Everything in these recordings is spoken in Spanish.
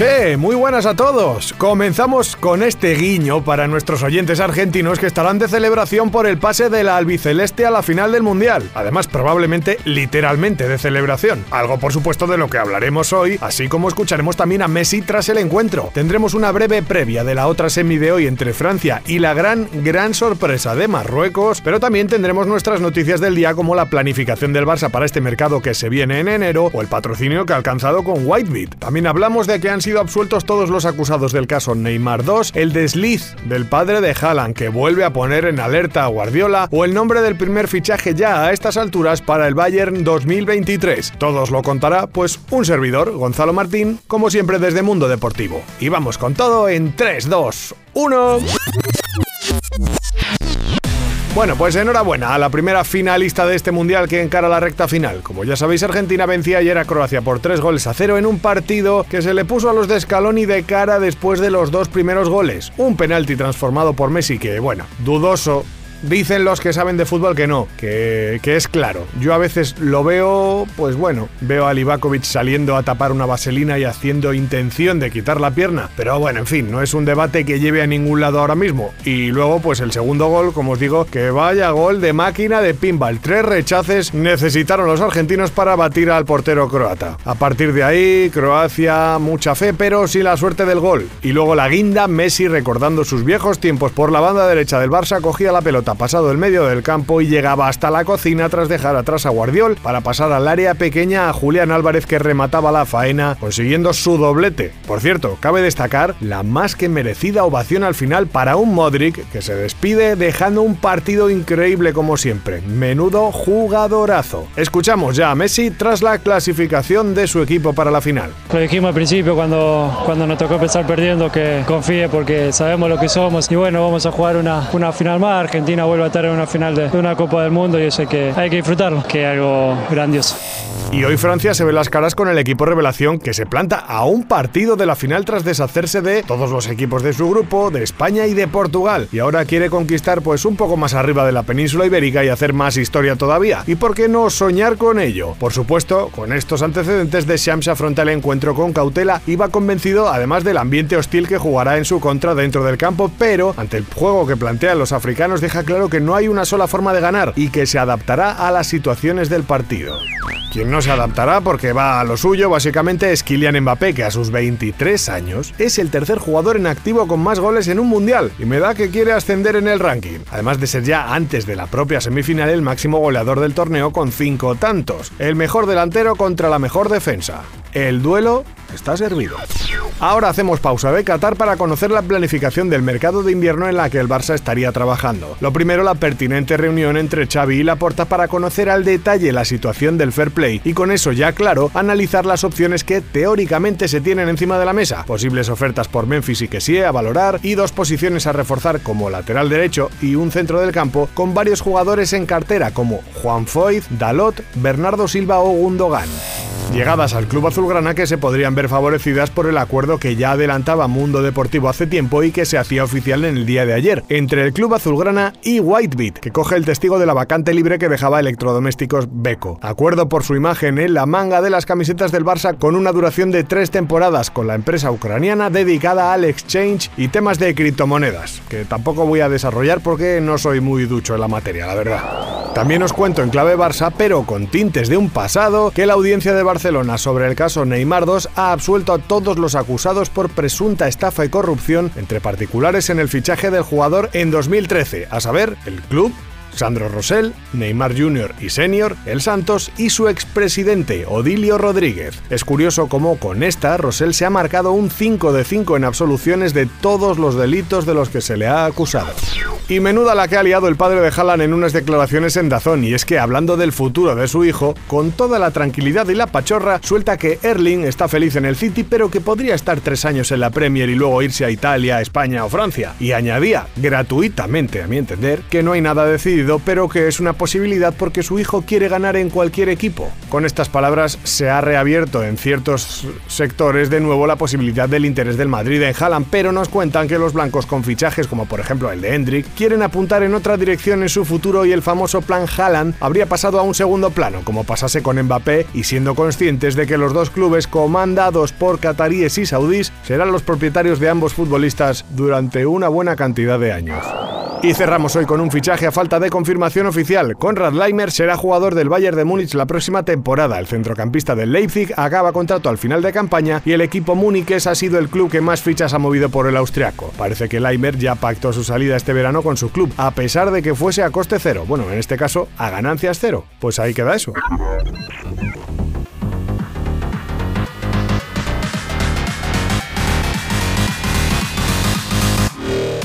Che, muy buenas a todos. Comenzamos con este guiño para nuestros oyentes argentinos que estarán de celebración por el pase de la albiceleste a la final del Mundial. Además, probablemente literalmente de celebración. Algo por supuesto de lo que hablaremos hoy, así como escucharemos también a Messi tras el encuentro. Tendremos una breve previa de la otra semi de hoy entre Francia y la gran, gran sorpresa de Marruecos, pero también tendremos nuestras noticias del día como la planificación del Barça para este mercado que se viene en enero o el patrocinio que ha alcanzado con Whitebit. También hablamos de que han sido absueltos todos los acusados del caso Neymar 2, el desliz del padre de Haaland que vuelve a poner en alerta a Guardiola o el nombre del primer fichaje ya a estas alturas para el Bayern 2023. Todos lo contará pues un servidor, Gonzalo Martín, como siempre desde Mundo Deportivo. Y vamos con todo en 3, 2, 1. Bueno, pues enhorabuena a la primera finalista de este mundial que encara la recta final. Como ya sabéis, Argentina vencía ayer a Croacia por tres goles a cero en un partido que se le puso a los de Scaloni de cara después de los dos primeros goles. Un penalti transformado por Messi que, bueno, dudoso Dicen los que saben de fútbol que no, que, es claro. Yo a veces lo veo, pues bueno, veo a Livakovic saliendo a tapar una vaselina y haciendo intención de quitar la pierna. Pero bueno, en fin, no es un debate que lleve a ningún lado ahora mismo. Y luego, pues el segundo gol, como os digo, que vaya gol de máquina de pinball. Tres rechaces necesitaron los argentinos para batir al portero croata. A partir de ahí, Croacia, mucha fe, pero sin la suerte del gol. Y luego la guinda, Messi recordando sus viejos tiempos por la banda derecha del Barça, cogía la pelota pasado el medio del campo y llegaba hasta la cocina tras dejar atrás a Guardiol para pasar al área pequeña a Julián Álvarez que remataba la faena consiguiendo su doblete. Por cierto, cabe destacar la más que merecida ovación al final para un Modric que se despide dejando un partido increíble como siempre. Menudo jugadorazo. Escuchamos ya a Messi tras la clasificación de su equipo para la final. Lo dijimos al principio cuando, cuando nos tocó empezar perdiendo que confíe porque sabemos lo que somos y bueno, vamos a jugar una, una final más. Argentina vuelve a estar en una final de, una Copa del Mundo y eso hay que, hay que disfrutarlo, que es algo grandioso. Y hoy Francia se ve las caras con el equipo revelación que se planta a un partido de la final tras deshacerse de todos los equipos de su grupo, de España y de Portugal. Y ahora quiere conquistar pues un poco más arriba de la península ibérica y hacer más historia todavía. ¿Y por qué no soñar con ello? Por supuesto, con estos antecedentes de Shams afronta el encuentro con cautela y va convencido además del ambiente hostil que jugará en su contra dentro del campo, pero ante el juego que plantean los africanos deja claro que no hay una sola forma de ganar y que se adaptará a las situaciones del partido. Quien no se adaptará porque va a lo suyo básicamente es Kylian Mbappé, que a sus 23 años es el tercer jugador en activo con más goles en un mundial y me da que quiere ascender en el ranking, además de ser ya antes de la propia semifinal el máximo goleador del torneo con 5 tantos, el mejor delantero contra la mejor defensa. El duelo está servido. Ahora hacemos pausa de Qatar para conocer la planificación del mercado de invierno en la que el Barça estaría trabajando. Lo primero, la pertinente reunión entre Xavi y Laporta para conocer al detalle la situación del fair play y con eso ya claro, analizar las opciones que teóricamente se tienen encima de la mesa. Posibles ofertas por Memphis y Kessie a valorar y dos posiciones a reforzar como lateral derecho y un centro del campo con varios jugadores en cartera como Juan Foyt, Dalot, Bernardo Silva o Gundogan llegadas al club azulgrana que se podrían ver favorecidas por el acuerdo que ya adelantaba Mundo Deportivo hace tiempo y que se hacía oficial en el día de ayer, entre el club azulgrana y Whitebit, que coge el testigo de la vacante libre que dejaba Electrodomésticos Beco. Acuerdo por su imagen en la manga de las camisetas del Barça con una duración de tres temporadas con la empresa ucraniana dedicada al exchange y temas de criptomonedas, que tampoco voy a desarrollar porque no soy muy ducho en la materia, la verdad. También os cuento en clave Barça, pero con tintes de un pasado, que la audiencia de Barcelona sobre el caso Neymar 2 ha absuelto a todos los acusados por presunta estafa y corrupción entre particulares en el fichaje del jugador en 2013, a saber, el club, Sandro Rosell, Neymar Jr. y Senior, El Santos y su expresidente Odilio Rodríguez. Es curioso cómo con esta Rosell se ha marcado un 5 de 5 en absoluciones de todos los delitos de los que se le ha acusado. Y menuda la que ha liado el padre de Haaland en unas declaraciones en Dazón, y es que hablando del futuro de su hijo, con toda la tranquilidad y la pachorra, suelta que Erling está feliz en el City, pero que podría estar tres años en la Premier y luego irse a Italia, España o Francia. Y añadía, gratuitamente a mi entender, que no hay nada decidido pero que es una posibilidad porque su hijo quiere ganar en cualquier equipo. Con estas palabras se ha reabierto en ciertos sectores de nuevo la posibilidad del interés del Madrid en Haaland, pero nos cuentan que los blancos con fichajes como por ejemplo el de Hendrik quieren apuntar en otra dirección en su futuro y el famoso plan Haaland habría pasado a un segundo plano, como pasase con Mbappé, y siendo conscientes de que los dos clubes comandados por cataríes y saudíes serán los propietarios de ambos futbolistas durante una buena cantidad de años. Y cerramos hoy con un fichaje a falta de confirmación oficial. Conrad Leimer será jugador del Bayern de Múnich la próxima temporada. El centrocampista del Leipzig acaba contrato al final de campaña y el equipo múniques ha sido el club que más fichas ha movido por el austriaco. Parece que Leimer ya pactó su salida este verano con su club, a pesar de que fuese a coste cero. Bueno, en este caso, a ganancias cero. Pues ahí queda eso.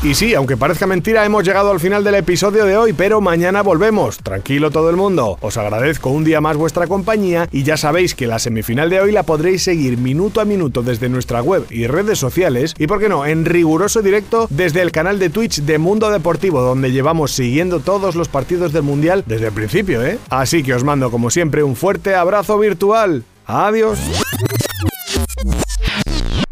Y sí, aunque parezca mentira, hemos llegado al final del episodio de hoy, pero mañana volvemos. Tranquilo todo el mundo. Os agradezco un día más vuestra compañía y ya sabéis que la semifinal de hoy la podréis seguir minuto a minuto desde nuestra web y redes sociales y, por qué no, en riguroso directo desde el canal de Twitch de Mundo Deportivo, donde llevamos siguiendo todos los partidos del Mundial desde el principio, ¿eh? Así que os mando como siempre un fuerte abrazo virtual. Adiós.